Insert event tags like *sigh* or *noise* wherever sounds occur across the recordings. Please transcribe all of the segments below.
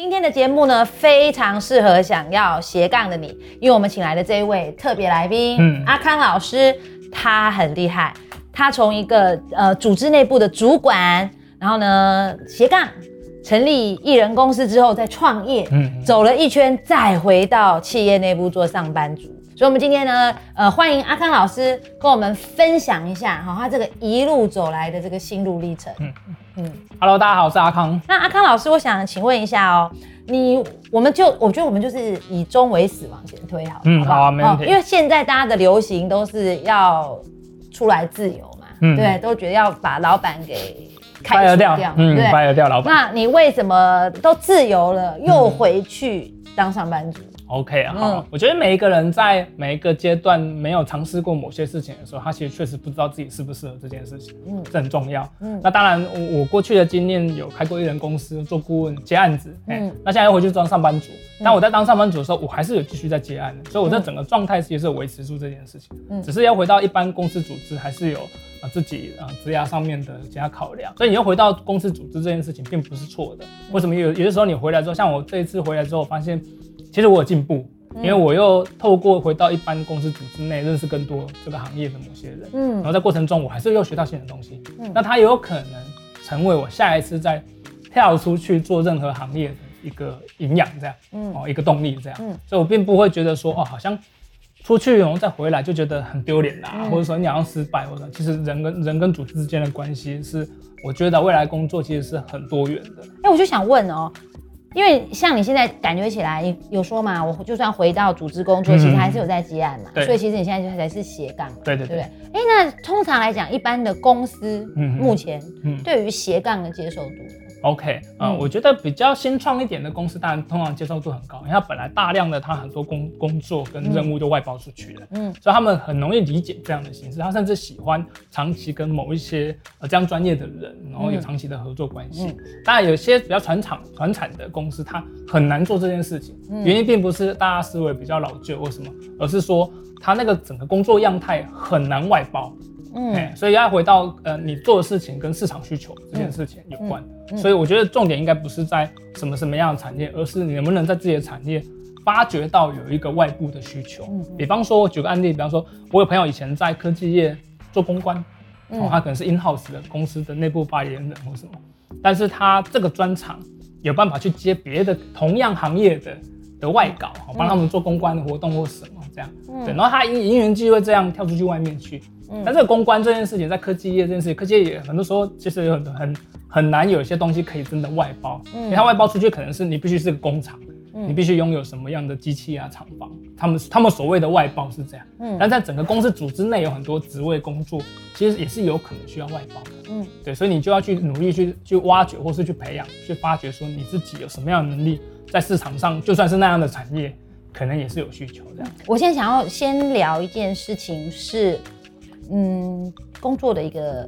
今天的节目呢，非常适合想要斜杠的你，因为我们请来的这一位特别来宾，嗯，阿康老师，他很厉害，他从一个呃组织内部的主管，然后呢斜杠成立艺人公司之后再创业，嗯，走了一圈再回到企业内部做上班族。所以，我们今天呢，呃，欢迎阿康老师跟我们分享一下，哈，他这个一路走来的这个心路历程。嗯嗯，Hello，大家好，我是阿康。那阿康老师，我想请问一下哦，你，我们就，我觉得我们就是以终为始往前推，好，嗯，好啊，没问题。因为现在大家的流行都是要出来自由嘛，嗯，对，都觉得要把老板给开掉，嗯，对，掰掉老板。那你为什么都自由了，又回去当上班族？OK，好，我觉得每一个人在每一个阶段没有尝试过某些事情的时候，他其实确实不知道自己适不适合这件事情，嗯，这很重要。嗯，那当然，我我过去的经验有开过艺人公司做顾问接案子，嗯，那现在又回去当上班族。但我在当上班族的时候，我还是有继续在接案的，所以我在整个状态其实是维持住这件事情。嗯，只是要回到一般公司组织，还是有啊自己啊职涯上面的其他考量。所以你又回到公司组织这件事情，并不是错的。为什么有有的时候你回来之后，像我这一次回来之后，发现。其实我有进步，因为我又透过回到一般公司组织内，认识更多这个行业的某些人，嗯，然后在过程中我还是又学到新的东西，嗯，那它有可能成为我下一次再跳出去做任何行业的一个营养，这样，嗯，哦，一个动力，这样，嗯，所以我并不会觉得说，哦，好像出去然后再回来就觉得很丢脸啦，或者说你好像失败，或者其实人跟人跟组织之间的关系是，我觉得未来工作其实是很多元的。哎，我就想问哦。因为像你现在感觉起来有说嘛，我就算回到组织工作，其实还是有在接案嘛，所以其实你现在就才是斜杠，对对对。哎，那通常来讲，一般的公司目前对于斜杠的接受度？OK，嗯，我觉得比较新创一点的公司，当然通常接受度很高，因为它本来大量的它很多工工作跟任务都外包出去了，嗯，所以他们很容易理解这样的形式，他甚至喜欢长期跟某一些呃这样专业的人，然后有长期的合作关系。当然，有些比较传厂传产的公司，它很难做这件事情，原因并不是大家思维比较老旧或什么，而是说它那个整个工作样态很难外包。嗯，所以要回到呃，你做的事情跟市场需求这件事情有关，所以我觉得重点应该不是在什么什么样的产业，而是你能不能在自己的产业发掘到有一个外部的需求。比方说，我举个案例，比方说，我有朋友以前在科技业做公关，哦，他可能是 in house 的公司的内部发言人或什么，但是他这个专长有办法去接别的同样行业的的外稿，帮他们做公关的活动或什么这样，对，然后他因因缘机会这样跳出去外面去。嗯。但这个公关这件事情，在科技业这件事情，科技业也很多时候其实有很很很难有一些东西可以真的外包，嗯。因为它外包出去可能是你必须是个工厂，你必须拥有什么样的机器啊厂房，他们他们所谓的外包是这样，嗯，但在整个公司组织内有很多职位工作，其实也是有可能需要外包的，嗯，对，所以你就要去努力去去挖掘或是去培养去发掘说你自己有什么样的能力，在市场上就算是那样的产业，可能也是有需求这样。我现在想要先聊一件事情是。嗯，工作的一个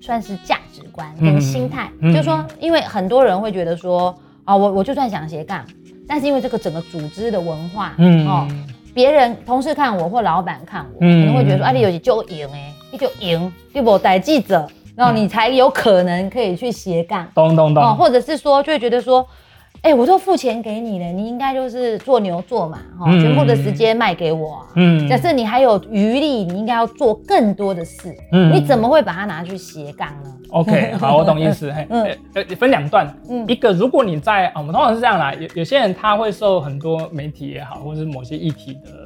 算是价值观跟心态，就是说，因为很多人会觉得说，啊，我我就算想斜杠，但是因为这个整个组织的文化，嗯哦，别人同事看我或老板看我，可能会觉得说，啊，你有就赢哎，你就赢，你不带记者，然后你才有可能可以去斜杠，咚咚咚，或者是说，就会觉得说。哎，我都付钱给你了，你应该就是做牛做马哈，全部的时间卖给我。嗯，假设你还有余力，你应该要做更多的事。嗯，你怎么会把它拿去斜杠呢？OK，*laughs* 好，我懂意思。嘿，呃，分两段。嗯，一个如果你在啊，我们通常是这样来，有有些人他会受很多媒体也好，或者是某些议题的。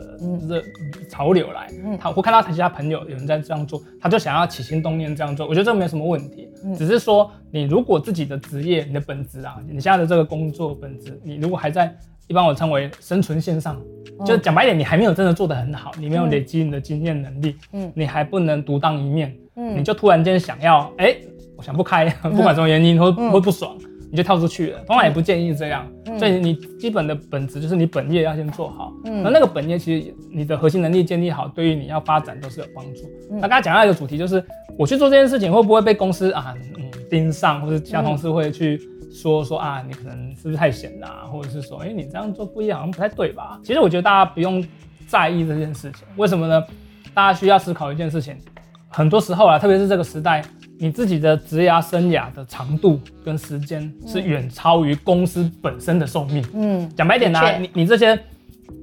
热潮流来，他会看到他其他朋友有人在这样做，他就想要起心动念这样做。我觉得这没有什么问题，只是说你如果自己的职业、你的本职啊，你现在的这个工作本职，你如果还在一般我称为生存线上，就讲白点，你还没有真的做得很好，你没有累积你的经验能力，嗯，你还不能独当一面，嗯，你就突然间想要，哎，我想不开，*laughs* 不管什么原因会会不爽。你就跳出去了，通常也不建议这样。所以你基本的本质就是你本业要先做好。那那个本业其实你的核心能力建立好，对于你要发展都是有帮助。那刚才讲到一个主题，就是我去做这件事情会不会被公司啊嗯盯上，或者其他同事会去说说啊你可能是不是太闲啦，或者是说哎你这样做不一样，好像不太对吧？其实我觉得大家不用在意这件事情，为什么呢？大家需要思考一件事情，很多时候啊，特别是这个时代。你自己的职涯生涯的长度跟时间是远超于公司本身的寿命。嗯，讲白点呢，你你这些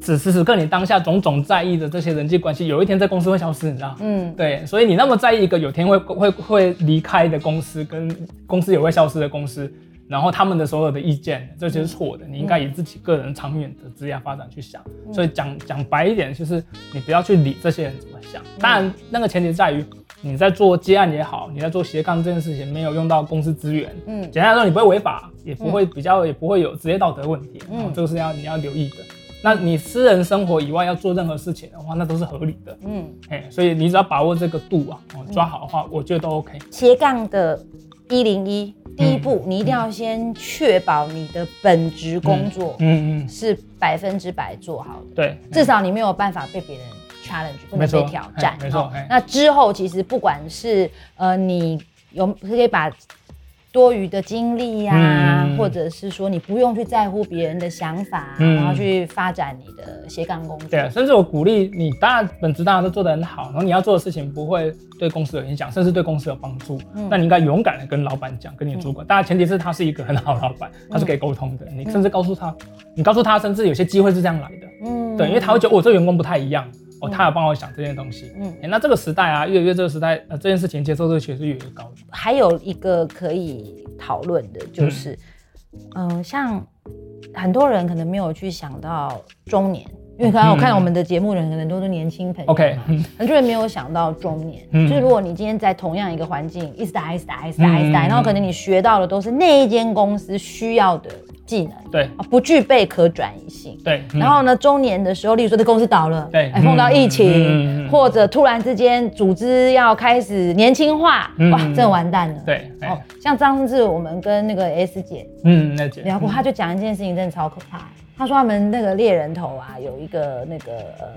此时此刻你当下种种在意的这些人际关系，有一天在公司会消失，你知道？嗯，对，所以你那么在意一个有天会会会离开的公司，跟公司也会消失的公司。然后他们的所有的意见，这些是错的。你应该以自己个人长远的职业发展去想。所以讲讲白一点，就是你不要去理这些人怎么想。当然，那个前提在于你在做接案也好，你在做斜杠这件事情没有用到公司资源。嗯，简单来说，你不会违法，也不会比较，也不会有职业道德问题。嗯，这个是要你要留意的。那你私人生活以外要做任何事情的话，那都是合理的。嗯，哎，所以你只要把握这个度啊，哦抓好的话，我觉得都 OK。斜杠的一零一。第一步，你一定要先确保你的本职工作，嗯嗯，是百分之百做好的。对，至少你没有办法被别人 challenge，不能被挑战。没错，那之后其实不管是呃，你有可以把。多余的精力呀，或者是说你不用去在乎别人的想法，然后去发展你的斜杠工作。对，甚至我鼓励你，当然本职当然都做得很好，然后你要做的事情不会对公司有影响，甚至对公司有帮助，那你应该勇敢的跟老板讲，跟你主管。当然前提是他是一个很好的老板，他是可以沟通的。你甚至告诉他，你告诉他，甚至有些机会是这样来的。嗯，对，因为他会觉得我这个员工不太一样。哦，他有帮我想这件东西。嗯，那这个时代啊，越来越这个时代，呃，这件事情接受度其实越来越高。还有一个可以讨论的，就是，嗯，像很多人可能没有去想到中年，因为刚刚我看我们的节目人可能都是年轻朋友。OK，很多人没有想到中年，就是如果你今天在同样一个环境，一直打，一直打，一直打，一直打，然后可能你学到的都是那一间公司需要的。技能对。不具备可转移性。对，然后呢，中年的时候，例如说这公司倒了，对，碰到疫情，或者突然之间组织要开始年轻化，哇，这完蛋了。对，哦，像上次我们跟那个 S 姐，嗯，那姐聊过，他就讲一件事情，真的超可怕。他说他们那个猎人头啊，有一个那个呃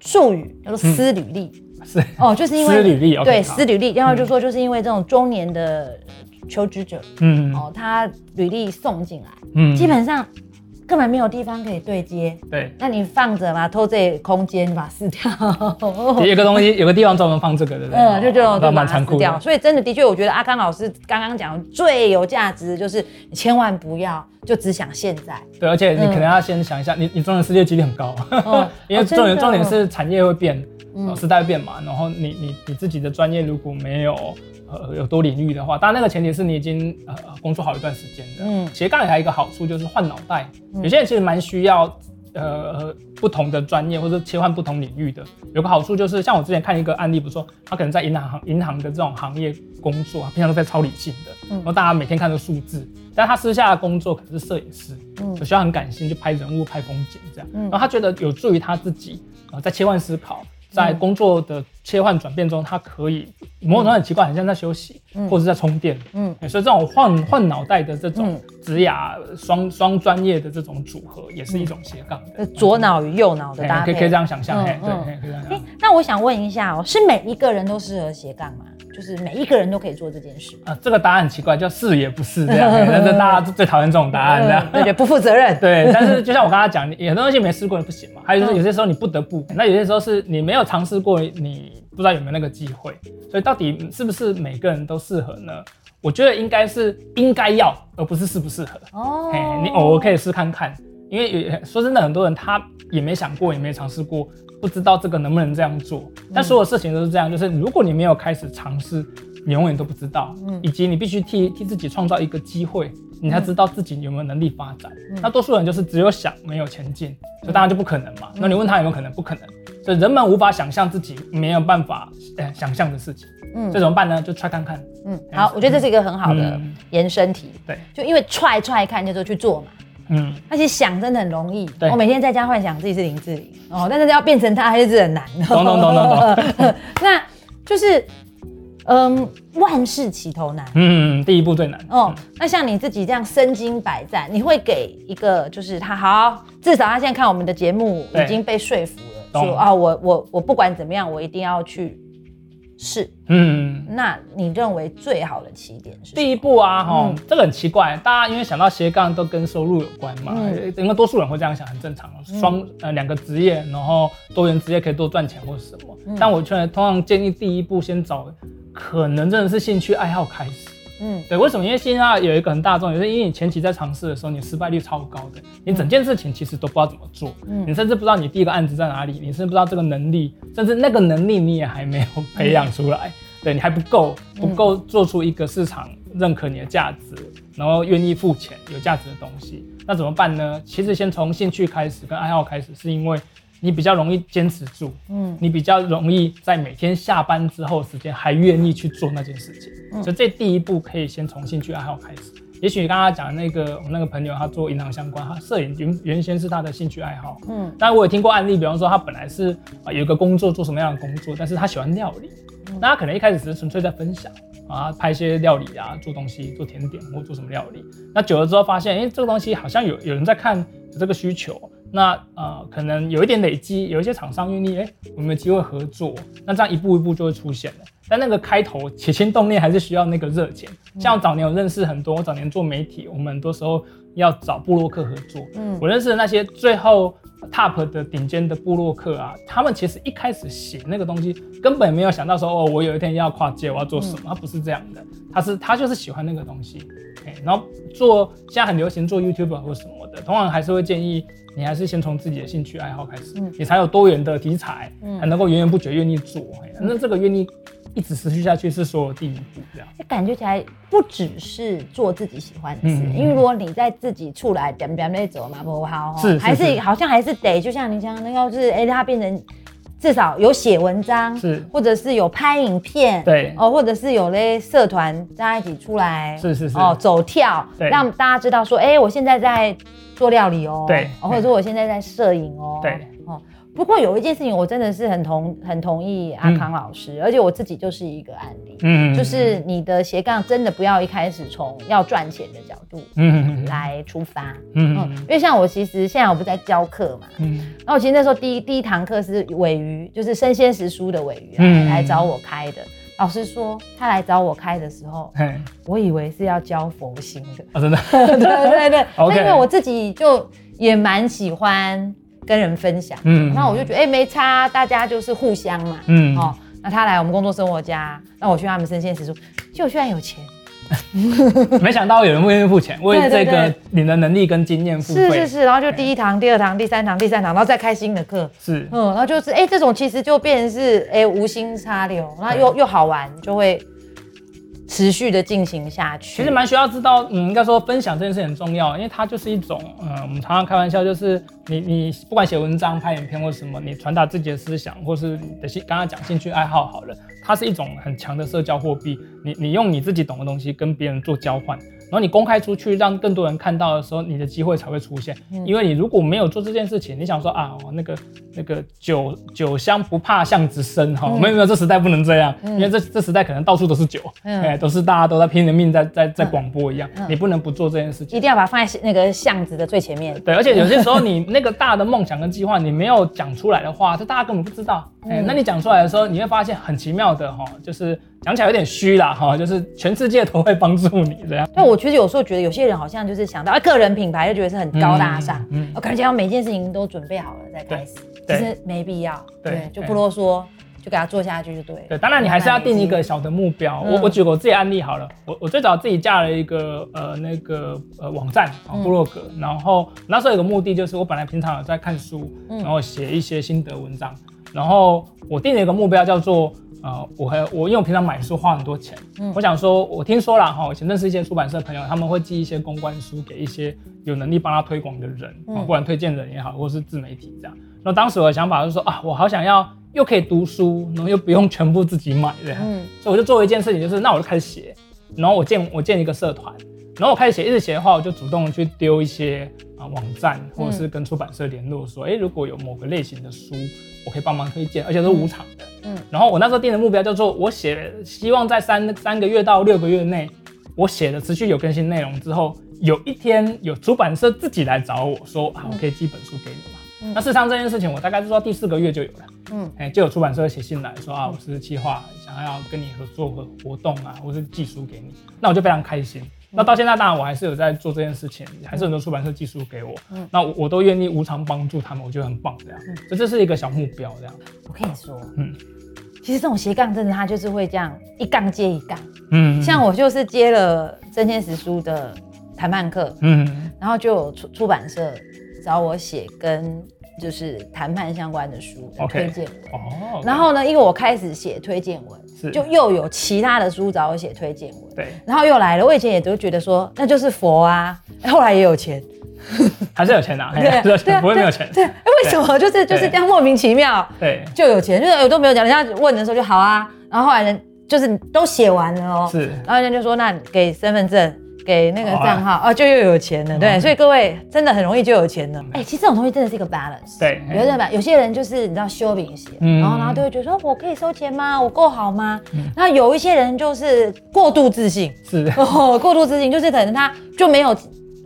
术语叫做撕履历，是。哦，就是因为撕履历，对，撕履历，然后就说就是因为这种中年的。求职者，嗯，哦，他履历送进来，嗯，基本上根本没有地方可以对接，对，那你放着嘛，偷这空间把它撕掉，*laughs* 有个东西，有个地方专门放这个，对不对？嗯，就这种就蛮残酷掉。所以真的，的确，我觉得阿康老师刚刚讲最有价值，就是你千万不要就只想现在，对，而且你可能要先想一下，你你中年失业几率很高，*laughs* 因为重点重点是产业会变，时代变嘛，然后你你你自己的专业如果没有。呃，有多领域的话，当然那个前提是你已经呃工作好一段时间的。嗯，斜杠还有一个好处就是换脑袋，有些人其实蛮需要呃不同的专业或者切换不同领域的。有个好处就是像我之前看一个案例，不错，他可能在银行银行的这种行业工作，平常都在超理性的，然后大家每天看着数字，但他私下的工作可能是摄影师，嗯，需要很感性，就拍人物、拍风景这样。嗯，然后他觉得有助于他自己呃在切换思考。在工作的切换转变中，他可以某种程度很奇怪，很像在休息，或者在充电。嗯，所以这种换换脑袋的这种职涯双双专业的这种组合，也是一种斜杠的左脑与右脑的搭配，可以可以这样想象。对，可以这样想。那我想问一下哦，是每一个人都适合斜杠吗？就是每一个人都可以做这件事啊？这个答案很奇怪，叫是也不是这样。但是大家最讨厌这种答案，这样对对，不负责任。对，但是就像我刚刚讲，很多东西没试过不行嘛。还有就是有些时候你不得不，那有些时候是你没有尝试过，你不知道有没有那个机会。所以到底是不是每个人都适合呢？我觉得应该是应该要，而不是适不适合。哦，你偶尔可以试看看，因为说真的，很多人他也没想过，也没尝试过。不知道这个能不能这样做，但所有事情都是这样，就是如果你没有开始尝试，你永远都不知道。嗯，以及你必须替替自己创造一个机会，你才知道自己有没有能力发展。那多数人就是只有想没有前进，所以当然就不可能嘛。那你问他有没有可能？不可能。所以人们无法想象自己没有办法呃想象的事情。嗯，这怎么办呢？就踹看看。嗯，好，我觉得这是一个很好的延伸题。对，就因为踹踹看，就说去做嘛。嗯，而且想真的很容易。我每天在家幻想自己是林志玲哦，但是要变成她还是很难。懂懂懂懂懂。*laughs* 那就是，嗯，万事起头难。嗯，第一步最难。哦，那像你自己这样身经百战，你会给一个就是他好，至少他现在看我们的节目已经被说服了，说啊，我我我不管怎么样，我一定要去。是，嗯，那你认为最好的起点是第一步啊？哈，这个很奇怪，大家因为想到斜杠都跟收入有关嘛，因为多数人会这样想，很正常。双呃两个职业，然后多元职业可以多赚钱或者什么。但我却通常建议第一步先找可能真的是兴趣爱好开始。嗯，对，为什么？因为现在有一个很大众，也是因为你前期在尝试的时候，你失败率超高的，你整件事情其实都不知道怎么做，嗯，你甚至不知道你第一个案子在哪里，你甚至不知道这个能力，甚至那个能力你也还没有培养出来，对你还不够，不够做出一个市场认可你的价值，然后愿意付钱有价值的东西，那怎么办呢？其实先从兴趣开始，跟爱好开始，是因为。你比较容易坚持住，嗯，你比较容易在每天下班之后时间还愿意去做那件事情，所以这第一步可以先从兴趣爱好开始。也许刚刚讲的那个我那个朋友，他做银行相关，他摄影原原先是他的兴趣爱好，嗯，当然我也听过案例，比方说他本来是啊有一个工作做什么样的工作，但是他喜欢料理，那他可能一开始只是纯粹在分享啊，拍一些料理啊，做东西，做甜点或做什么料理，那久了之后发现，哎，这个东西好像有有人在看，有这个需求。那呃，可能有一点累积，有一些厂商愿意，哎，我们有机会合作，那这样一步一步就会出现了。但那个开头起心动念还是需要那个热情。像早年我认识很多，我早年做媒体，我们很多时候要找布洛克合作。嗯，我认识的那些最后 top 的顶尖的布洛克啊，他们其实一开始写那个东西，根本没有想到说，哦，我有一天要跨界，我要做什么？他不是这样的，他是他就是喜欢那个东西。哎，然后做现在很流行做 YouTube 或什么的，通常还是会建议。你还是先从自己的兴趣爱好开始，你才有多元的题材，才能够源源不绝愿意做。那这个愿意一直持续下去是所有第一步，这样。感觉起来不只是做自己喜欢的事，因为如果你在自己出来点点那走嘛不好，是还是好像还是得，就像你讲那，要是哎它变成至少有写文章，是。或者是有拍影片，对。哦，或者是有嘞社团大家一起出来，是是是。哦走跳，让大家知道说，哎，我现在在。做料理哦，对，或者说我现在在摄影哦，对，哦，不过有一件事情我真的是很同很同意阿康老师，而且我自己就是一个案例，嗯，就是你的斜杠真的不要一开始从要赚钱的角度，嗯来出发，嗯嗯，因为像我其实现在我不在教课嘛，嗯，然后其实那时候第一第一堂课是尾鱼，就是生鲜食书的尾鱼来找我开的。老师说，他来找我开的时候，我以为是要教佛心的。啊，真的，*laughs* 对对对，*laughs* 那因为我自己就也蛮喜欢跟人分享，嗯，那我就觉得，哎，没差，大家就是互相嘛，嗯，哦，那他来我们工作生活家，那我去他们生鲜食书，就居然有钱。*laughs* 没想到有人愿意付钱，*laughs* 为这个你的能力跟经验付费。是是是，然后就第一堂、第二堂、第三堂、第三堂，然后再开新的课。是，嗯，然后就是哎，这种其实就变成是哎无心插柳，然后又又好玩，就会。持续的进行下去，其实蛮需要知道，嗯，应该说分享这件事很重要，因为它就是一种，嗯，我们常常开玩笑，就是你你不管写文章、拍影片或什么，你传达自己的思想，或是你的兴，刚刚讲兴趣爱好好了，它是一种很强的社交货币，你你用你自己懂的东西跟别人做交换。然后你公开出去，让更多人看到的时候，你的机会才会出现。因为你如果没有做这件事情，你想说啊，那个那个酒酒香不怕巷子深哈，没有没有，这时代不能这样，因为这这时代可能到处都是酒，哎，都是大家都在拼了命在在在广播一样，你不能不做这件事情，一定要把它放在那个巷子的最前面。对，而且有些时候你那个大的梦想跟计划，你没有讲出来的话，这大家根本不知道。哎，那你讲出来的时候，你会发现很奇妙的哈，就是讲起来有点虚啦哈，就是全世界都会帮助你这样。对，我其实有时候觉得有些人好像就是想到个人品牌，就觉得是很高大上，嗯，我感觉要每件事情都准备好了再开始，其实没必要，对，就不啰嗦，就给他做下去就对。对，当然你还是要定一个小的目标。我我举个我自己案例好了，我我最早自己架了一个呃那个呃网站啊部落格，然后那时候有个目的就是我本来平常有在看书，然后写一些心得文章。然后我定了一个目标，叫做呃，我和我因为我平常买书花很多钱，嗯，我想说，我听说了哈，我以前认识一些出版社朋友，他们会寄一些公关书给一些有能力帮他推广的人，嗯，不管推荐人也好，或是自媒体这样。那当时我的想法就是说啊，我好想要又可以读书，然后又不用全部自己买的，嗯，所以我就做了一件事情，就是那我就开始写，然后我建我建一个社团。然后我开始写，一直写的话，我就主动去丢一些啊网站，或者是跟出版社联络，说，哎，如果有某个类型的书，我可以帮忙推荐，而且是无偿的。嗯。然后我那时候定的目标叫做，我写，希望在三三个月到六个月内，我写的持续有更新内容之后，有一天有出版社自己来找我说，啊，我可以寄本书给你嘛。那事实上这件事情，我大概是说第四个月就有了。嗯。哎，就有出版社写信来说，啊，我是计划，想要跟你合作和活动啊，或是寄书给你，那我就非常开心。那到现在，当然我还是有在做这件事情，还是很多出版社寄书给我，那我我都愿意无偿帮助他们，我觉得很棒，这样，所以这是一个小目标，这样。我跟你说，嗯，其实这种斜杠真的，它就是会这样一杠接一杠。嗯，像我就是接了真天实书的谈判课，嗯，然后就有出出版社找我写跟就是谈判相关的书推荐文。哦。然后呢，因为我开始写推荐文，就又有其他的书找我写推荐文。对。然后又来了，我以前也都觉得说那就是佛啊，后来也有钱。*laughs* 还是有钱拿，*laughs* 对，*laughs* 不会没有钱。对，为什么就是就是这样莫名其妙，对，就有钱，就是我都没有讲，人家问的时候就好啊。然后后来人就是都写完了哦，是，然后人家就说那给身份证，给那个账号，哦，就又有钱了。对，所以各位真的很容易就有钱了。哎，其实这种东西真的是一个 balance。对，有点吧，有些人就是你知道修饼鞋，然后然后就会觉得说我可以收钱吗？我够好吗？那有一些人就是过度自信，是哦，过度自信就是可能他就没有。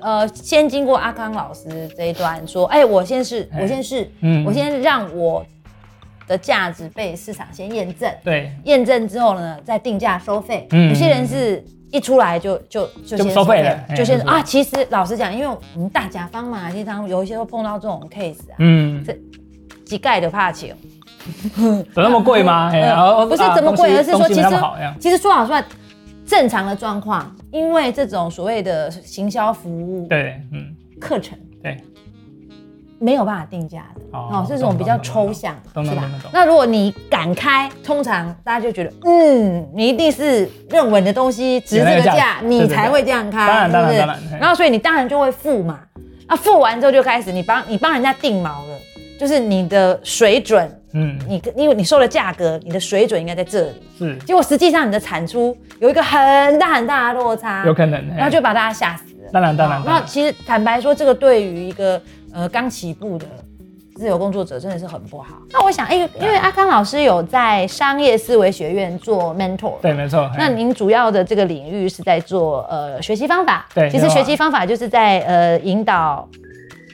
呃，先经过阿康老师这一段说，哎，我先是，我先是，嗯，我先让我的价值被市场先验证，对，验证之后呢，再定价收费。嗯，有些人是一出来就就就先收费了，就先啊。其实老实讲，因为我们大甲方嘛，经常有一些会碰到这种 case 啊，嗯，这几盖的怕钱，有那么贵吗？*laughs* 不是怎么贵，而是说其实其实说老实话。正常的状况，因为这种所谓的行销服务，对，嗯，课程，对，没有办法定价的，哦，这种比较抽象，是吧？那如果你敢开，通常大家就觉得，嗯，你一定是认为的东西值这个价，你才会这样开，是不是？然后所以你当然就会付嘛，那付完之后就开始你帮你帮人家定毛了，就是你的水准。嗯，你因为你收的价格，你的水准应该在这里，是。结果实际上你的产出有一个很大很大的落差，有可能，然后就把大家吓死了。当然当然。那其实坦白说，这个对于一个呃刚起步的自由工作者真的是很不好。那我想，哎，因为阿康老师有在商业思维学院做 mentor，对，没错。那您主要的这个领域是在做呃学习方法，对，其实学习方法就是在呃引导。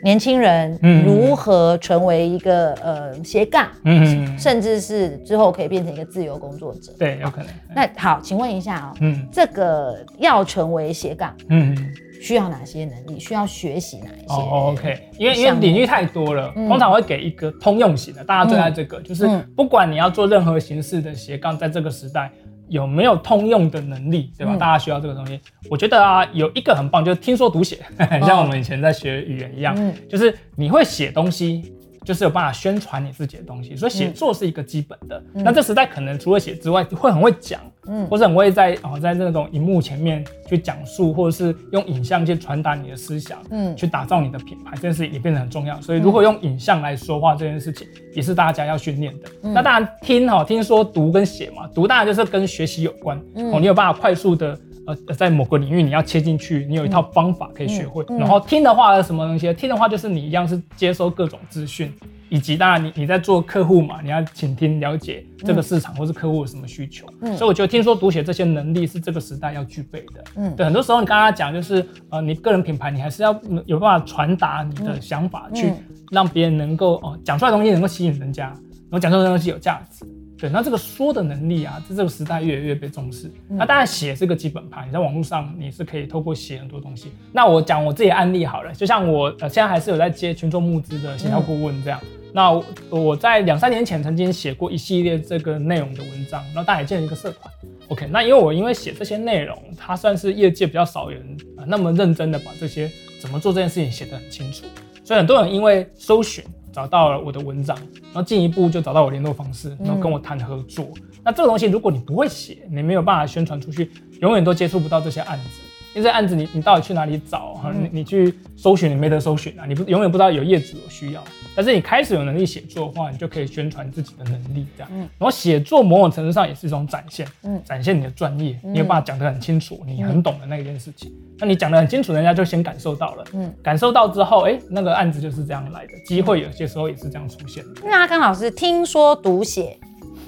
年轻人如何成为一个呃斜杠，嗯，甚至是之后可以变成一个自由工作者？对，有可能。那好，请问一下哦，嗯，这个要成为斜杠，嗯，需要哪些能力？需要学习哪一些？哦，OK，因为因为领域太多了，通常会给一个通用型的，大家最爱这个，就是不管你要做任何形式的斜杠，在这个时代。有没有通用的能力，对吧？大家需要这个东西。我觉得啊，有一个很棒，就是听说读写，很 *laughs* 像我们以前在学语言一样，就是你会写东西。就是有办法宣传你自己的东西，所以写作是一个基本的。那这时代可能除了写之外，会很会讲，嗯，或是很会在哦在那种荧幕前面去讲述，或者是用影像去传达你的思想，嗯，去打造你的品牌，这件事也变得很重要。所以如果用影像来说话这件事情，也是大家要训练的。那当然听哈，听说读跟写嘛，读当然就是跟学习有关，哦，你有办法快速的。呃，在某个领域你要切进去，你有一套方法可以学会。然后听的话什么东西？听的话就是你一样是接收各种资讯，以及当然你你在做客户嘛，你要倾听了解这个市场或是客户有什么需求。嗯，所以我觉得听说读写这些能力是这个时代要具备的。嗯，对，很多时候你刚刚讲就是呃，你个人品牌你还是要有办法传达你的想法，去让别人能够哦讲出来东西能够吸引人家，然后讲出来的东西有价值。对，那这个说的能力啊，在这个时代越来越被重视。那当然写是个基本盘，你在网络上你是可以透过写很多东西。那我讲我自己案例好了，就像我呃现在还是有在接群众募资的协调顾问这样。那我在两三年前曾经写过一系列这个内容的文章，然后大家也建了一个社团。OK，那因为我因为写这些内容，它算是业界比较少人啊那么认真的把这些怎么做这件事情写得很清楚，所以很多人因为搜寻。找到了我的文章，然后进一步就找到我联络方式，然后跟我谈合作。那这个东西，如果你不会写，你没有办法宣传出去，永远都接触不到这些案子。因为这案子，你你到底去哪里找？哈，你你去搜寻，你没得搜寻啊，你不永远不知道有业主有需要。但是你开始有能力写作的话，你就可以宣传自己的能力，这样。然后写作某种程度上也是一种展现，嗯，展现你的专业，你有办法讲得很清楚，你很懂的那一件事情。那你讲得很清楚，人家就先感受到了，嗯，感受到之后，哎，那个案子就是这样来的，机会有些时候也是这样出现的。那阿刚老师听说读写。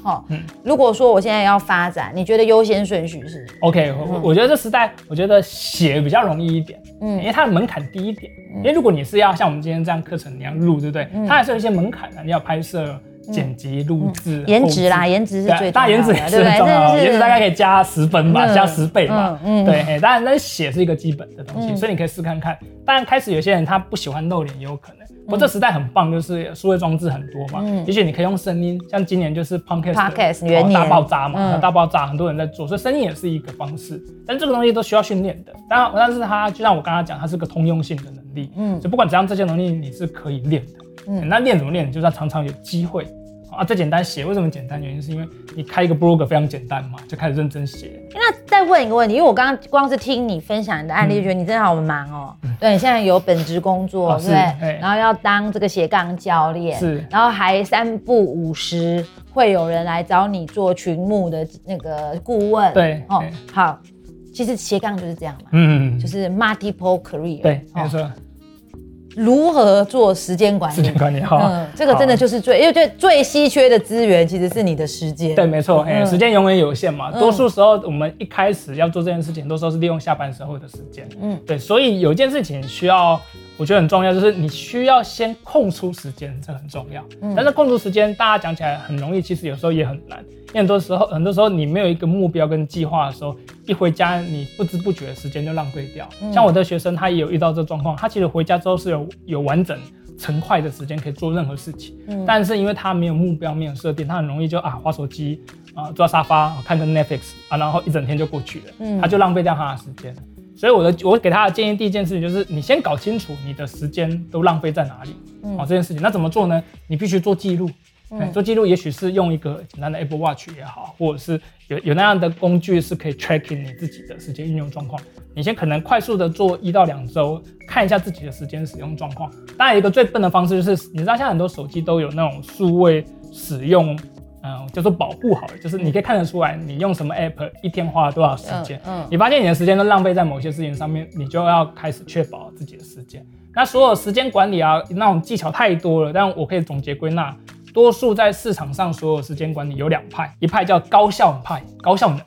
好，嗯，如果说我现在要发展，你觉得优先顺序是？OK，我我觉得这时代，我觉得写比较容易一点，嗯，因为它的门槛低一点。因为如果你是要像我们今天这样课程一样录，对不对？它还是有一些门槛的，你要拍摄、剪辑、录制、颜值啦，颜值是最大，颜值也是很重要，颜值大概可以加十分吧，加十倍吧，嗯，对，当然，那写是一个基本的东西，所以你可以试看看。当然，开始有些人他不喜欢露脸也有可能。不过这时代很棒，就是数位装置很多嘛，也许你可以用声音，像今年就是 podcast 大爆炸嘛，大爆炸很多人在做，所以声音也是一个方式。但这个东西都需要训练的，当然，但是它就像我刚刚讲，它是个通用性的能力，嗯，就不管怎样，这些能力你是可以练的，嗯，那练怎么练？就是要常常有机会。啊，最简单写，为什么简单？原因是因为你开一个 blog 非常简单嘛，就开始认真写。那再问一个问题，因为我刚刚光是听你分享你的案例，就觉得你真的好忙哦。对，你现在有本职工作，对，然后要当这个斜杠教练，是，然后还三不五十会有人来找你做群目的那个顾问，对，哦，好，其实斜杠就是这样嘛，嗯，就是 multiple career，对，没错。如何做时间管理？时间管理哈，嗯，这个真的就是最，因为最最稀缺的资源其实是你的时间。对，没错，哎，时间永远有限嘛。多数时候，我们一开始要做这件事情，多数是利用下班时候的时间。嗯，对，所以有一件事情需要，我觉得很重要，就是你需要先空出时间，这很重要。嗯，但是空出时间，大家讲起来很容易，其实有时候也很难。很多时候，很多时候你没有一个目标跟计划的时候，一回家你不知不觉时间就浪费掉。像我的学生，他也有遇到这状况，他其实回家之后是有有完整成块的时间可以做任何事情，但是因为他没有目标，没有设定，他很容易就啊，划手机啊，坐沙发看个 Netflix 啊，然后一整天就过去了，他就浪费掉他的时间。所以我的我给他的建议，第一件事情就是你先搞清楚你的时间都浪费在哪里，哦，这件事情那怎么做呢？你必须做记录。做记录，也许是用一个简单的 Apple Watch 也好，或者是有有那样的工具是可以 tracking 你自己的时间运用状况。你先可能快速的做一到两周，看一下自己的时间使用状况。当然，一个最笨的方式就是，你知道现在很多手机都有那种数位使用，嗯，叫做保护好了，就是你可以看得出来你用什么 App 一天花了多少时间。嗯，你发现你的时间都浪费在某些事情上面，你就要开始确保自己的时间。那所有时间管理啊，那种技巧太多了，但我可以总结归纳。多数在市场上所有时间管理有两派，一派叫高效派，高效能，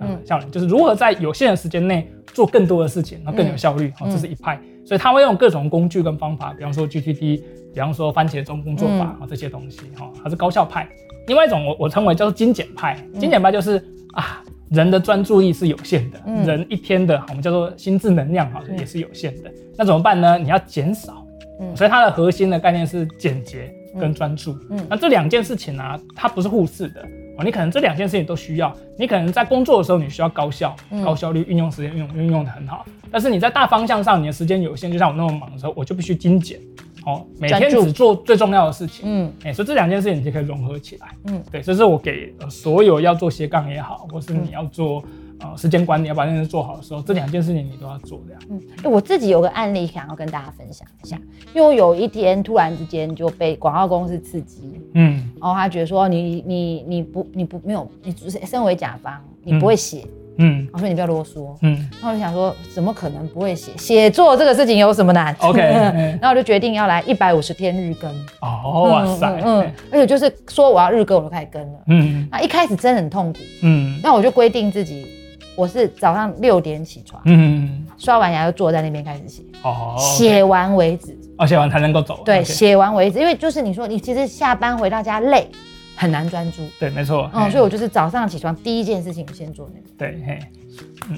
嗯，效能就是如何在有限的时间内做更多的事情，然后更有效率，哦，这是一派，所以他会用各种工具跟方法，比方说 GTD，比方说番茄钟工作法啊这些东西，哈，它是高效派。另外一种我我称为叫做精简派，精简派就是啊，人的专注力是有限的，人一天的我们叫做心智能量哈也是有限的，那怎么办呢？你要减少，嗯，所以它的核心的概念是简洁。跟专注，嗯，那这两件事情呢，它不是互斥的。哦。你可能这两件事情都需要，你可能在工作的时候你需要高效、高效率运用时间，运用运用的很好。但是你在大方向上，你的时间有限，就像我那么忙的时候，我就必须精简，哦，每天只做最重要的事情，嗯，哎，所以这两件事情你就可以融合起来，嗯，对，这是我给所有要做斜杠也好，或是你要做。呃，时间管理要把那件事做好的时候，这两件事情你都要做的呀。嗯，我自己有个案例想要跟大家分享一下，因为我有一天突然之间就被广告公司刺激，嗯，然后他觉得说你你你不你不没有你身为甲方你不会写，嗯，我说你不要啰嗦，嗯，然后我就想说怎么可能不会写？写作这个事情有什么难？OK，*laughs* 然后我就决定要来一百五十天日更。哦，哇塞，嗯，而且就是说我要日更我就开始更了，嗯，那一开始真的很痛苦，嗯，那我就规定自己。我是早上六点起床，嗯，刷完牙就坐在那边开始写，哦，写完为止，哦，写完才能够走，对，写完为止，因为就是你说你其实下班回到家累，很难专注，对，没错，嗯，所以我就是早上起床第一件事情我先做那个，对，嘿，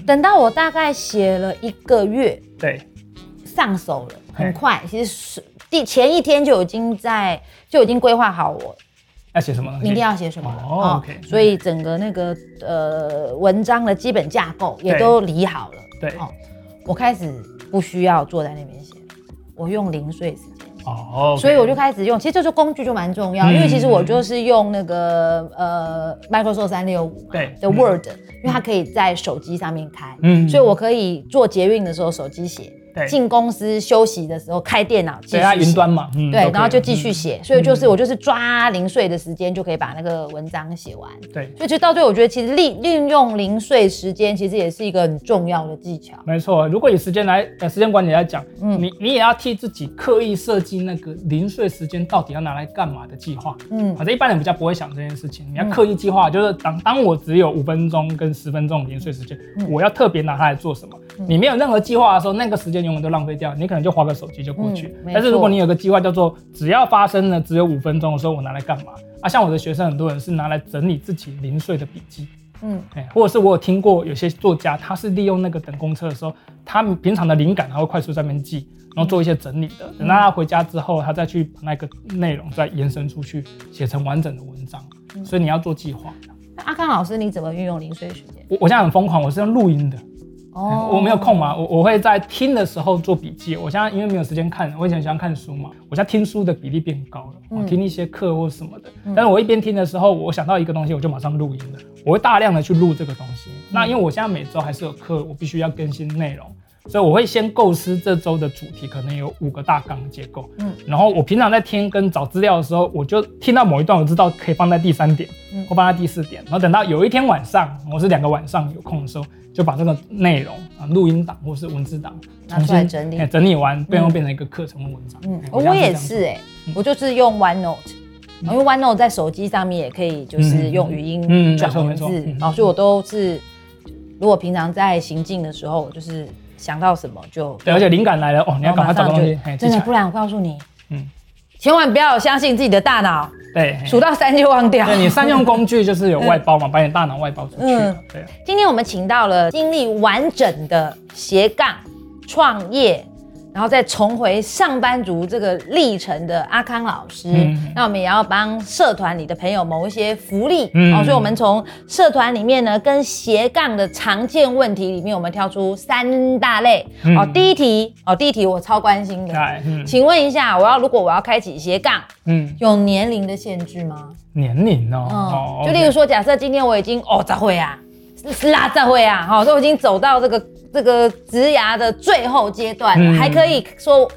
等到我大概写了一个月，对，上手了，很快，其实是第前一天就已经在就已经规划好我。要写什么？明天要写什么哦？OK，所以整个那个呃文章的基本架构也都理好了。对，哦，我开始不需要坐在那边写，我用零碎时间。哦，所以我就开始用，其实这就工具就蛮重要，因为其实我就是用那个呃 Microsoft 三六五对的 Word，因为它可以在手机上面开，嗯，所以我可以做捷运的时候手机写。进公司休息的时候开电脑，对啊，云端嘛，嗯对，然后就继续写，所以就是我就是抓零碎的时间就可以把那个文章写完。对，所以其实到最后，我觉得其实利利用零碎时间，其实也是一个很重要的技巧。没错，如果以时间来呃时间管理来讲，嗯，你你也要替自己刻意设计那个零碎时间到底要拿来干嘛的计划。嗯，反正一般人比较不会想这件事情，你要刻意计划，就是当当我只有五分钟跟十分钟零碎时间，我要特别拿它来做什么？你没有任何计划的时候，那个时间永远都浪费掉。你可能就划个手机就过去。但是如果你有个计划，叫做只要发生了只有五分钟的时候，我拿来干嘛？啊，像我的学生很多人是拿来整理自己零碎的笔记。嗯，哎，或者是我有听过有些作家，他是利用那个等公车的时候，他平常的灵感他会快速在那边记，然后做一些整理的。等到他回家之后，他再去把那个内容再延伸出去，写成完整的文章。所以你要做计划。那阿康老师，你怎么运用零碎时间？我我现在很疯狂，我是用录音的。哦，我没有空嘛，我我会在听的时候做笔记。我现在因为没有时间看，我以前喜欢看书嘛，我现在听书的比例变高了。我听一些课或什么的，但是我一边听的时候，我想到一个东西，我就马上录音了。我会大量的去录这个东西。那因为我现在每周还是有课，我必须要更新内容。所以我会先构思这周的主题，可能有五个大纲结构。嗯，然后我平常在听跟找资料的时候，我就听到某一段，我知道可以放在第三点，嗯或放在第四点。然后等到有一天晚上，我是两个晚上有空的时候，就把这个内容啊，录音档或是文字档重新整理，整理完，最后变成一个课程的文章。嗯，我也是哎，我就是用 OneNote，因为 OneNote 在手机上面也可以，就是用语音转文字。哦，所以我都是，如果平常在行进的时候，就是。想到什么就对，而且灵感来了哦，你要赶快找东西，真的，不然我告诉你，嗯，千万不要相信自己的大脑，对，数到三就忘掉。对你善用工具就是有 *laughs* 外包嘛，把你大脑外包出去。对，今天我们请到了经历完整的斜杠创业。然后再重回上班族这个历程的阿康老师，那我们也要帮社团里的朋友谋一些福利哦。所以，我们从社团里面呢，跟斜杠的常见问题里面，我们挑出三大类哦。第一题哦，第一题我超关心的，请问一下，我要如果我要开启斜杠，嗯，有年龄的限制吗？年龄哦，就例如说，假设今天我已经哦，咋会啊？拉咋会啊？好，都已经走到这个。这个职涯的最后阶段，还可以说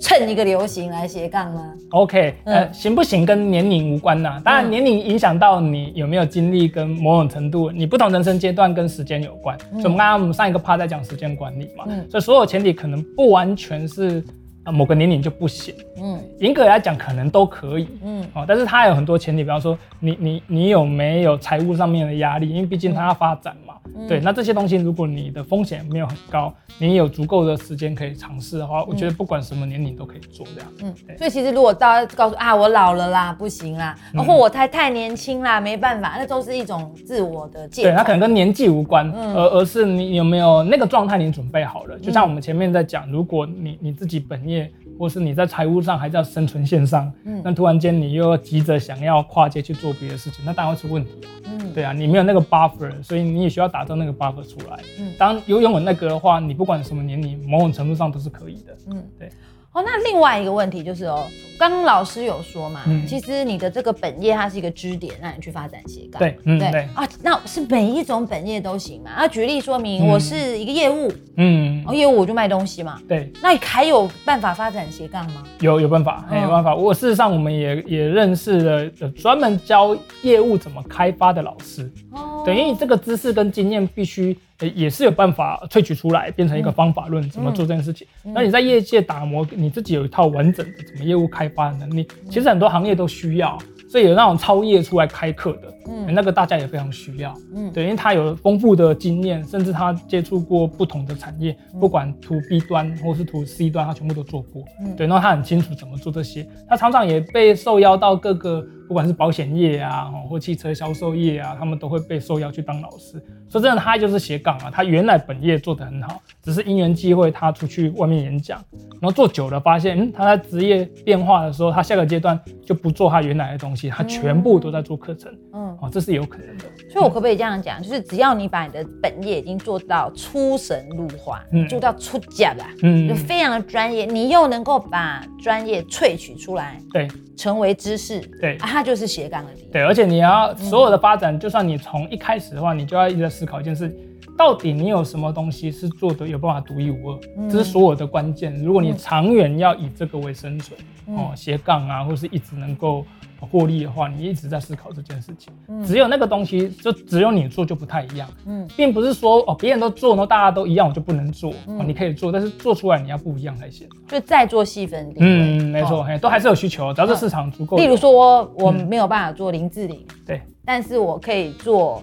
趁一个流行来斜杠吗？OK，呃，行不行跟年龄无关呐。当然，年龄影响到你有没有经历，跟某种程度，你不同人生阶段跟时间有关。所以，我们刚刚我们上一个 part 在讲时间管理嘛，所以所有前提可能不完全是。啊，某个年龄就不行。嗯，严格来讲，可能都可以。嗯，哦，但是它有很多前提，比方说，你你你有没有财务上面的压力？因为毕竟它要发展嘛。对，那这些东西，如果你的风险没有很高，你有足够的时间可以尝试的话，我觉得不管什么年龄都可以做这样。嗯，所以其实如果大家告诉啊，我老了啦，不行啦，或我太太年轻啦，没办法，那都是一种自我的借口。对，它可能跟年纪无关，而而是你有没有那个状态，你准备好了。就像我们前面在讲，如果你你自己本业。或是你在财务上还在生存线上，嗯，那突然间你又要急着想要跨界去做别的事情，那当然会出问题啊。嗯，对啊，你没有那个 buffer，所以你也需要打造那个 buffer 出来。嗯，当有拥有那个的话，你不管什么年龄，某种程度上都是可以的。嗯，对。哦，那另外一个问题就是哦，刚刚老师有说嘛，其实你的这个本业它是一个支点，让你去发展斜杠。对，嗯，对啊，那是每一种本业都行嘛？啊，举例说明，我是一个业务，嗯，业务我就卖东西嘛。对，那还有办法发展斜杠吗？有，有办法，有办法。我事实上我们也也认识了专门教业务怎么开发的老师。哦，等于你这个知识跟经验必须。也是有办法萃取出来，变成一个方法论，怎么做这件事情。那你在业界打磨，你自己有一套完整的怎么业务开发的能力，其实很多行业都需要。所以有那种超业出来开课的，嗯，那个大家也非常需要，嗯，对，因为他有丰富的经验，甚至他接触过不同的产业，不管 to B 端或是 to C 端，他全部都做过，嗯，对，然后他很清楚怎么做这些。他常常也被受邀到各个，不管是保险业啊，或汽车销售业啊，他们都会被受邀去当老师。说真的，他就是斜杠啊，他原来本业做得很好，只是因缘机会，他出去外面演讲，然后做久了发现，嗯，他在职业变化的时候，他下个阶段就不做他原来的东西。他全部都在做课程，嗯，哦，这是有可能的。所以，我可不可以这样讲？就是只要你把你的本业已经做到出神入化，嗯，做到出家了，嗯，就非常的专业，你又能够把专业萃取出来，对，成为知识，对，啊，它就是斜杠的地对，而且你要所有的发展，就算你从一开始的话，你就要一直在思考一件事。到底你有什么东西是做的有办法独一无二？这是所有的关键。如果你长远要以这个为生存，哦，斜杠啊，或是一直能够获利的话，你一直在思考这件事情。只有那个东西，就只有你做就不太一样。嗯，并不是说哦，别人都做，然后大家都一样，我就不能做。哦，你可以做，但是做出来你要不一样才行。就再做细分。嗯，没错，嘿，都还是有需求，只要是市场足够。例如说，我没有办法做林志玲，对，但是我可以做。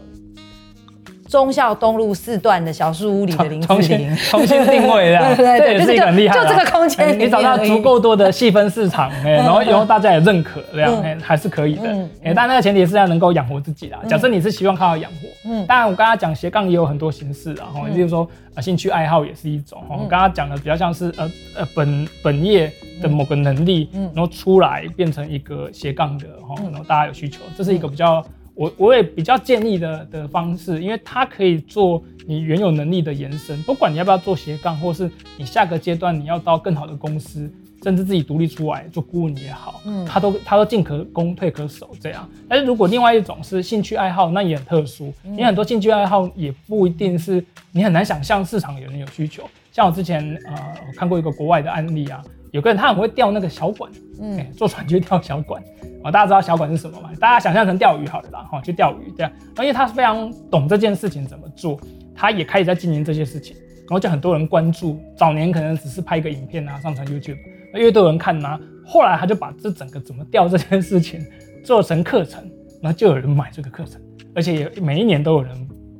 忠孝东路四段的小树屋里的林志玲，重新定位的，*laughs* 这也是一个很厉害。就这个空间，你找到足够多的细分市场，哎，然后以后大家也认可，这样哎还是可以的。哎，但那个前提是要能够养活自己啦。假设你是希望靠养活，嗯，当然我刚刚讲斜杠也有很多形式啊，哈，例如说啊兴趣爱好也是一种，哈，我刚刚讲的比较像是呃呃本本业的某个能力，嗯，然后出来变成一个斜杠的，哈，然后大家有需求，这是一个比较。我我也比较建议的的方式，因为它可以做你原有能力的延伸，不管你要不要做斜杠，或是你下个阶段你要到更好的公司，甚至自己独立出来做顾问也好，嗯，它都它都进可攻退可守这样。但是如果另外一种是兴趣爱好，那也很特殊，因为很多兴趣爱好也不一定是你很难想象市场有人有需求。像我之前呃看过一个国外的案例啊，有个人他很会钓那个小管，嗯，坐船去钓小管。哦，大家知道小管是什么吗？大家想象成钓鱼好了啦，哈，去钓鱼这样。因为他非常懂这件事情怎么做，他也开始在经营这些事情，然后就很多人关注。早年可能只是拍一个影片啊，上传 YouTube，越多人看呢。后来他就把这整个怎么钓这件事情做成课程，然后就有人买这个课程，而且也每一年都有人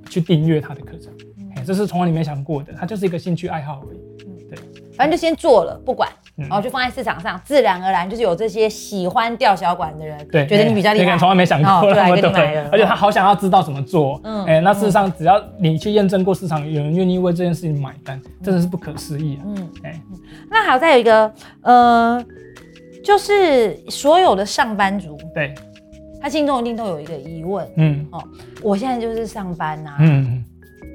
去订阅他的课程。哎，这是从来没想过的，他就是一个兴趣爱好而已。对，反正就先做了，不管。然后就放在市场上，自然而然就是有这些喜欢钓小管的人，对，觉得你比较厉害，从来没想过，对，*laughs* 了。而且他好想要知道怎么做，嗯，哎，那事实上只要你去验证过市场，有人愿意为这件事情买单，真的是不可思议啊。嗯，哎，那还有再有一个，呃，就是所有的上班族，对，他心中一定都有一个疑问，嗯，哦，我现在就是上班呐，嗯。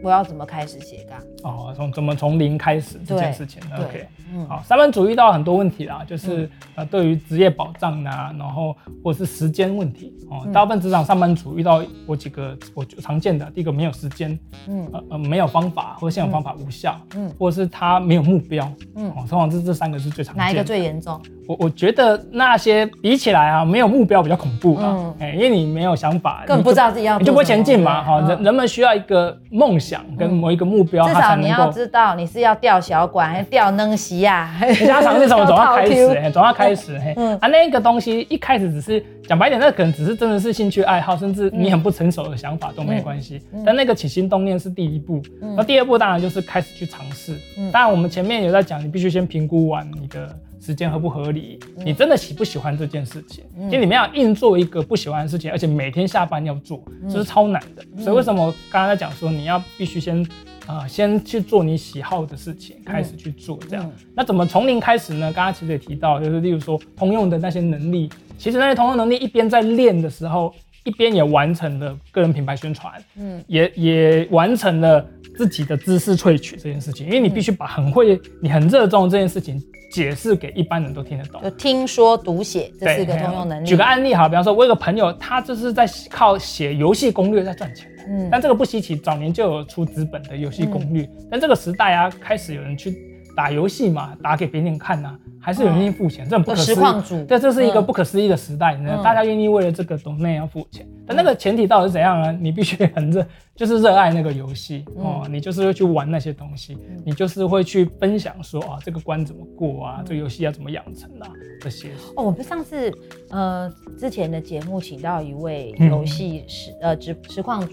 我要怎么开始斜杠？哦，从怎么从零开始这件事情？OK，嗯，好，三班主遇到很多问题啦，就是呃，对于职业保障啊，然后或者是时间问题哦。大部分职场上班族遇到我几个我常见的，第一个没有时间，嗯，呃呃，没有方法，或者现有方法无效，嗯，或者是他没有目标，嗯，哦通常这这三个是最常见的。哪一个最严重？我我觉得那些比起来啊，没有目标比较恐怖啊，哎，因为你没有想法，更不知道自己要，你就不会前进嘛，哈，人人们需要一个梦想跟某一个目标，至少你要知道你是要钓小管还是钓能西呀，你家常是什么总要开始，总 *laughs* 要开始，嘿，啊，那个东西一开始只是讲白点，那可能只是真的是兴趣爱好，甚至你很不成熟的想法都没关系，但那个起心动念是第一步，那第二步当然就是开始去尝试，当然我们前面有在讲，你必须先评估完你的。时间合不合理？你真的喜不喜欢这件事情？其实你们要硬做一个不喜欢的事情，而且每天下班要做，这是超难的。所以为什么刚刚在讲说你要必须先啊，先去做你喜好的事情，开始去做这样。那怎么从零开始呢？刚刚其实也提到，就是例如说通用的那些能力，其实那些通用能力一边在练的时候，一边也完成了个人品牌宣传，嗯，也也完成了自己的知识萃取这件事情。因为你必须把很会、你很热衷这件事情。解释给一般人都听得懂，就听说读写这四个通用能力。举个案例哈，比方说，我有个朋友，他就是在靠写游戏攻略在赚钱。嗯，但这个不稀奇，早年就有出资本的游戏攻略。但这个时代啊，开始有人去打游戏嘛，打给别人看呐，还是有人愿意付钱，这很不可思议。对，这是一个不可思议的时代，大家愿意为了这个懂内要付钱。但那个前提到底是怎样呢？你必须很热，就是热爱那个游戏哦，你就是会去玩那些东西，你就是会去分享说啊，这个关怎么过啊，这个游戏要怎么养成啊，这些。哦，我们上次呃之前的节目请到一位游戏实呃直实况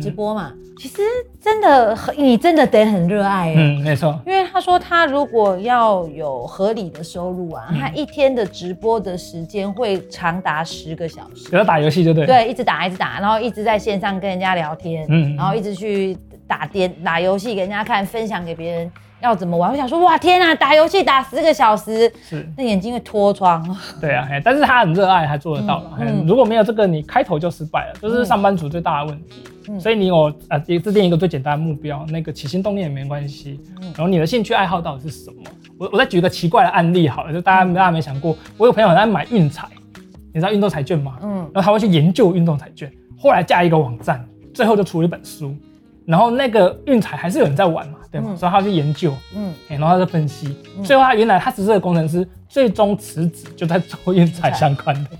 主播嘛，其实真的很你真的得很热爱嗯没错，因为他说他如果要有合理的收入啊，他一天的直播的时间会长达十个小时，只要打游戏就对，对，一直打。一直打，然后一直在线上跟人家聊天，嗯，然后一直去打电打游戏给人家看，分享给别人要怎么玩。我想说，哇，天啊，打游戏打十个小时，是那眼睛会脱窗。对啊，但是他很热爱，他做得到了。如果没有这个，你开头就失败了，这是上班族最大的问题。所以你有呃，制定一个最简单的目标，那个起心动念也没关系。然后你的兴趣爱好到底是什么？我我再举个奇怪的案例好了，就大家大家没想过，我有朋友在买运彩。你知道运动彩券吗？嗯，然后他会去研究运动彩券，后来架一个网站，最后就出了一本书。然后那个运彩还是有人在玩嘛，对吗？所以他去研究，嗯，然后他在分析，最后他原来他只是个工程师，最终辞职就在做运彩相关的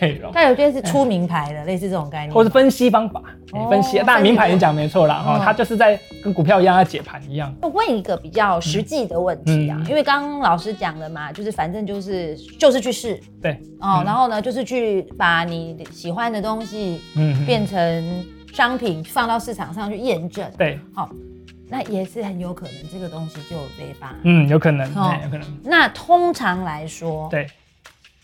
内容。他有些是出名牌的，类似这种概念，或是分析方法，分析。当然名牌也讲没错啦，哈，他就是在跟股票一样要解盘一样。问一个比较实际的问题啊，因为刚刚老师讲了嘛，就是反正就是就是去试，对，哦，然后呢就是去把你喜欢的东西，嗯，变成。商品放到市场上去验证。对，好，那也是很有可能这个东西就被发。嗯，有可能，有可能。那通常来说，对，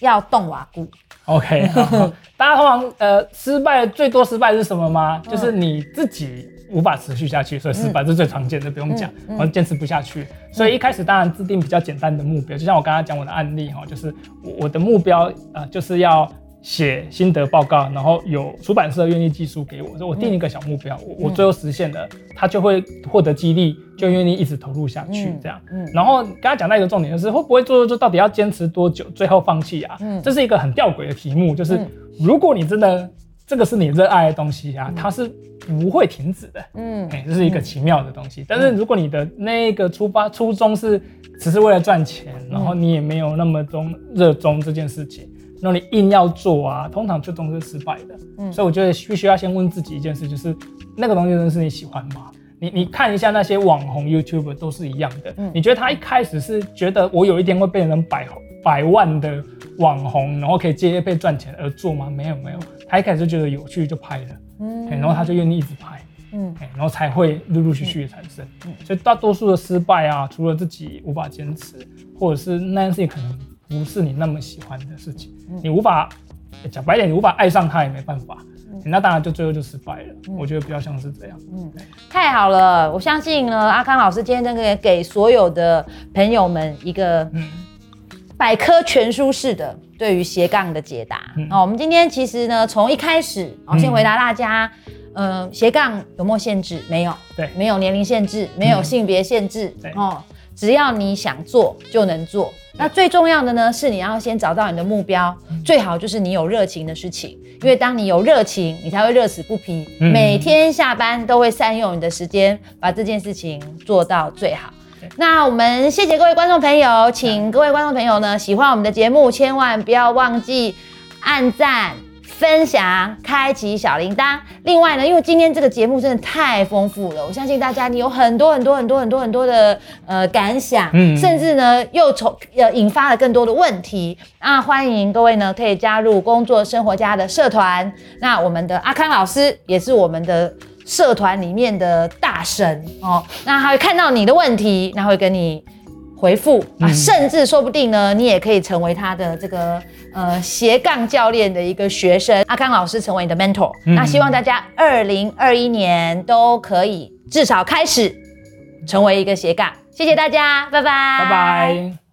要动瓦固。OK，*laughs* 大家通常呃失败最多失败是什么吗？就是你自己无法持续下去，所以失败是最常见的，不用讲，我坚持不下去。所以一开始当然制定比较简单的目标，就像我刚刚讲我的案例哈，就是我的目标呃就是要。写心得报告，然后有出版社愿意寄书给我，说我定一个小目标，我我最后实现了，他就会获得激励，就愿意一直投入下去，这样。嗯。然后刚刚讲到一个重点，就是会不会做做做，到底要坚持多久，最后放弃啊？嗯。这是一个很吊诡的题目，就是如果你真的这个是你热爱的东西啊，它是不会停止的。嗯。哎，这是一个奇妙的东西。但是如果你的那个出发初衷是只是为了赚钱，然后你也没有那么中热衷这件事情。那你硬要做啊，通常最终是失败的。嗯，所以我觉得必须要先问自己一件事，就是那个东西真的是你喜欢吗？你你看一下那些网红 YouTube 都是一样的。嗯，你觉得他一开始是觉得我有一天会变成百百万的网红，然后可以接被赚钱而做吗？没有没有，他一开始就觉得有趣就拍了。嗯，然后他就愿意一直拍。嗯，然后才会陆陆续续的产生。嗯，所以大多数的失败啊，除了自己无法坚持，或者是那件事情可能。不是你那么喜欢的事情，你无法讲白点，你无法爱上他也没办法，那当然就最后就失败了。我觉得比较像是这样。嗯，太好了，我相信呢，阿康老师今天那个给所有的朋友们一个百科全书式的对于斜杠的解答。哦，我们今天其实呢，从一开始，哦，先回答大家，呃，斜杠有没有限制？没有，对，没有年龄限制，没有性别限制，哦，只要你想做就能做。那最重要的呢，是你要先找到你的目标，最好就是你有热情的事情，因为当你有热情，你才会乐此不疲，每天下班都会善用你的时间，把这件事情做到最好。那我们谢谢各位观众朋友，请各位观众朋友呢，喜欢我们的节目，千万不要忘记按赞。分享，开启小铃铛。另外呢，因为今天这个节目真的太丰富了，我相信大家你有很多很多很多很多很多的呃感想，嗯，甚至呢又从呃引发了更多的问题。那欢迎各位呢可以加入工作生活家的社团。那我们的阿康老师也是我们的社团里面的大神哦。那他会看到你的问题，那会跟你回复啊，甚至说不定呢，你也可以成为他的这个。呃，斜杠教练的一个学生阿康老师成为你的 mentor，那希望大家二零二一年都可以至少开始成为一个斜杠。谢谢大家，拜拜，拜拜。